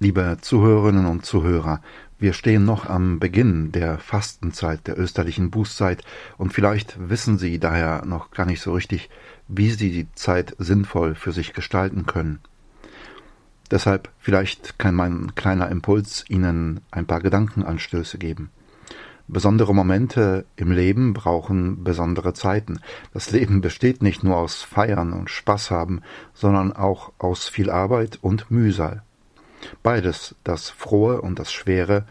Liebe Zuhörerinnen und Zuhörer, wir stehen noch am Beginn der Fastenzeit, der österlichen Bußzeit, und vielleicht wissen Sie daher noch gar nicht so richtig, wie Sie die Zeit sinnvoll für sich gestalten können. Deshalb vielleicht kann mein kleiner Impuls Ihnen ein paar Gedankenanstöße geben. Besondere Momente im Leben brauchen besondere Zeiten. Das Leben besteht nicht nur aus Feiern und Spaß haben, sondern auch aus viel Arbeit und Mühsal. Beides, das Frohe und das Schwere,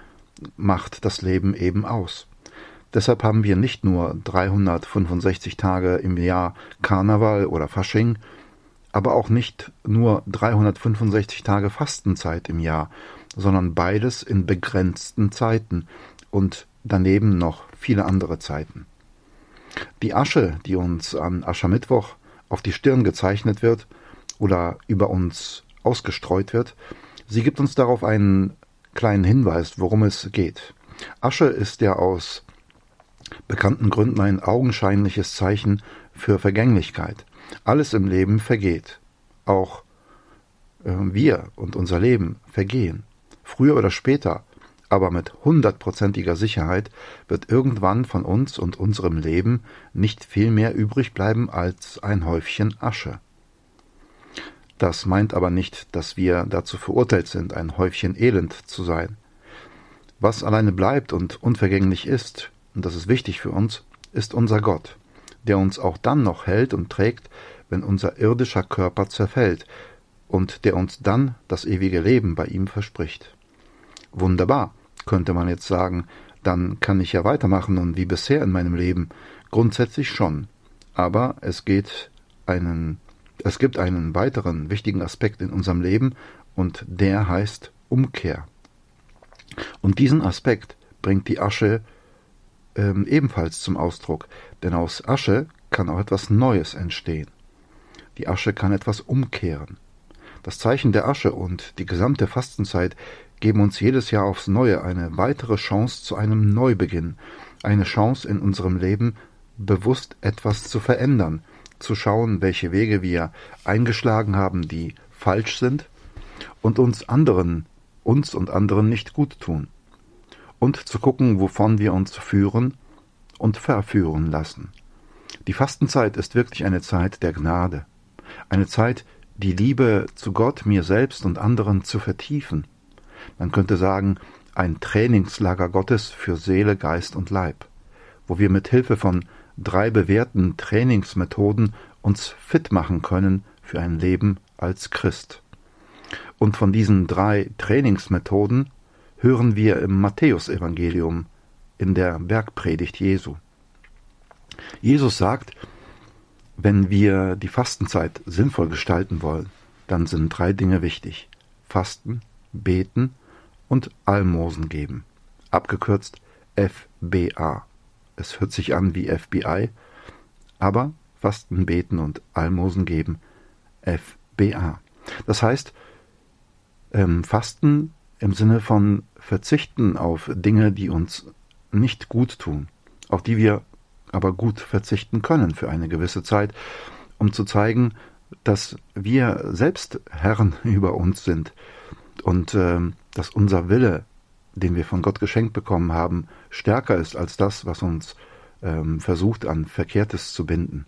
macht das Leben eben aus. Deshalb haben wir nicht nur 365 Tage im Jahr Karneval oder Fasching, aber auch nicht nur 365 Tage Fastenzeit im Jahr, sondern beides in begrenzten Zeiten und daneben noch viele andere Zeiten. Die Asche, die uns an Aschermittwoch auf die Stirn gezeichnet wird oder über uns ausgestreut wird, Sie gibt uns darauf einen kleinen Hinweis, worum es geht. Asche ist ja aus bekannten Gründen ein augenscheinliches Zeichen für Vergänglichkeit. Alles im Leben vergeht. Auch äh, wir und unser Leben vergehen. Früher oder später, aber mit hundertprozentiger Sicherheit wird irgendwann von uns und unserem Leben nicht viel mehr übrig bleiben als ein Häufchen Asche. Das meint aber nicht, dass wir dazu verurteilt sind, ein Häufchen Elend zu sein. Was alleine bleibt und unvergänglich ist, und das ist wichtig für uns, ist unser Gott, der uns auch dann noch hält und trägt, wenn unser irdischer Körper zerfällt, und der uns dann das ewige Leben bei ihm verspricht. Wunderbar, könnte man jetzt sagen, dann kann ich ja weitermachen und wie bisher in meinem Leben. Grundsätzlich schon. Aber es geht einen es gibt einen weiteren wichtigen Aspekt in unserem Leben und der heißt Umkehr. Und diesen Aspekt bringt die Asche ähm, ebenfalls zum Ausdruck, denn aus Asche kann auch etwas Neues entstehen. Die Asche kann etwas umkehren. Das Zeichen der Asche und die gesamte Fastenzeit geben uns jedes Jahr aufs Neue eine weitere Chance zu einem Neubeginn, eine Chance in unserem Leben bewusst etwas zu verändern, zu schauen, welche Wege wir eingeschlagen haben, die falsch sind und uns anderen, uns und anderen nicht gut tun. Und zu gucken, wovon wir uns führen und verführen lassen. Die Fastenzeit ist wirklich eine Zeit der Gnade, eine Zeit, die Liebe zu Gott, mir selbst und anderen zu vertiefen. Man könnte sagen, ein Trainingslager Gottes für Seele, Geist und Leib, wo wir mit Hilfe von drei bewährten Trainingsmethoden uns fit machen können für ein Leben als Christ. Und von diesen drei Trainingsmethoden hören wir im Matthäusevangelium in der Bergpredigt Jesu. Jesus sagt, wenn wir die Fastenzeit sinnvoll gestalten wollen, dann sind drei Dinge wichtig. Fasten, beten und Almosen geben. Abgekürzt FBA. Es hört sich an wie FBI, aber Fasten, Beten und Almosen geben FBA. Das heißt, ähm, Fasten im Sinne von Verzichten auf Dinge, die uns nicht gut tun, auf die wir aber gut verzichten können für eine gewisse Zeit, um zu zeigen, dass wir selbst Herren über uns sind und äh, dass unser Wille den wir von Gott geschenkt bekommen haben, stärker ist als das, was uns ähm, versucht an Verkehrtes zu binden.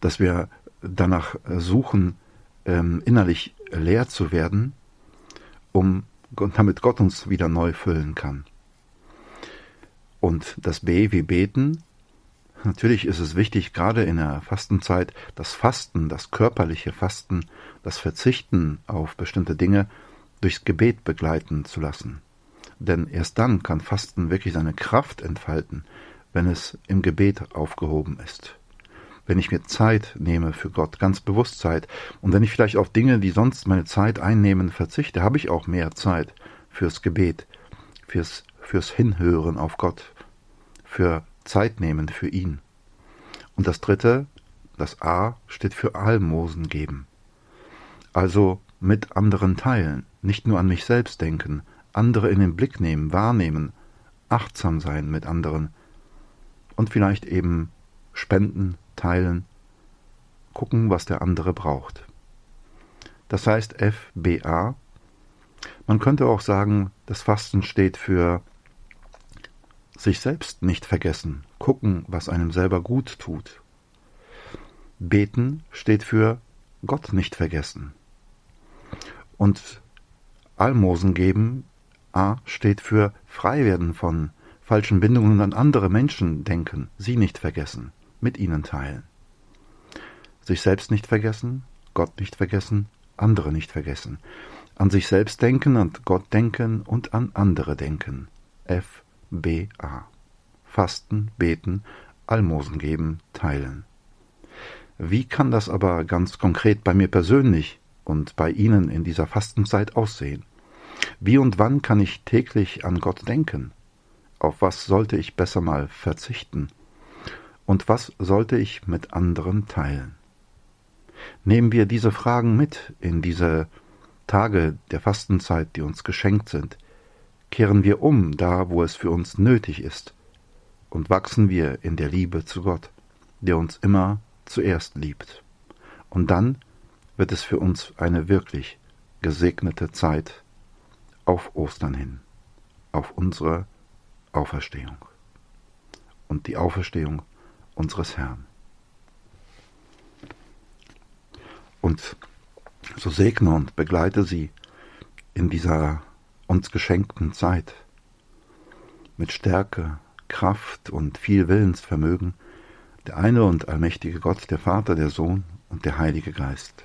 Dass wir danach suchen, ähm, innerlich leer zu werden, um damit Gott uns wieder neu füllen kann. Und das B wie beten, natürlich ist es wichtig, gerade in der Fastenzeit, das Fasten, das körperliche Fasten, das Verzichten auf bestimmte Dinge durchs Gebet begleiten zu lassen. Denn erst dann kann Fasten wirklich seine Kraft entfalten, wenn es im Gebet aufgehoben ist. Wenn ich mir Zeit nehme für Gott, ganz bewusst Zeit, und wenn ich vielleicht auf Dinge, die sonst meine Zeit einnehmen, verzichte, habe ich auch mehr Zeit fürs Gebet, fürs, fürs Hinhören auf Gott, für Zeit nehmen für ihn. Und das dritte, das A, steht für Almosen geben. Also mit anderen teilen, nicht nur an mich selbst denken, andere in den Blick nehmen, wahrnehmen, achtsam sein mit anderen und vielleicht eben spenden, teilen, gucken, was der andere braucht. Das heißt FBA, Man könnte auch sagen, das Fasten steht für sich selbst nicht vergessen, gucken, was einem selber gut tut. Beten steht für Gott nicht vergessen. Und Almosen geben, A, steht für frei werden von falschen Bindungen an andere Menschen denken, sie nicht vergessen, mit ihnen teilen. Sich selbst nicht vergessen, Gott nicht vergessen, andere nicht vergessen. An sich selbst denken, an Gott denken und an andere denken. F, B, A. Fasten, beten, Almosen geben, teilen. Wie kann das aber ganz konkret bei mir persönlich und bei Ihnen in dieser Fastenzeit aussehen? Wie und wann kann ich täglich an Gott denken? Auf was sollte ich besser mal verzichten? Und was sollte ich mit anderen teilen? Nehmen wir diese Fragen mit in diese Tage der Fastenzeit, die uns geschenkt sind. Kehren wir um da, wo es für uns nötig ist, und wachsen wir in der Liebe zu Gott, der uns immer zuerst liebt. Und dann wird es für uns eine wirklich gesegnete Zeit auf Ostern hin, auf unsere Auferstehung und die Auferstehung unseres Herrn. Und so segne und begleite sie in dieser uns geschenkten Zeit mit Stärke, Kraft und viel Willensvermögen der eine und allmächtige Gott, der Vater, der Sohn und der Heilige Geist.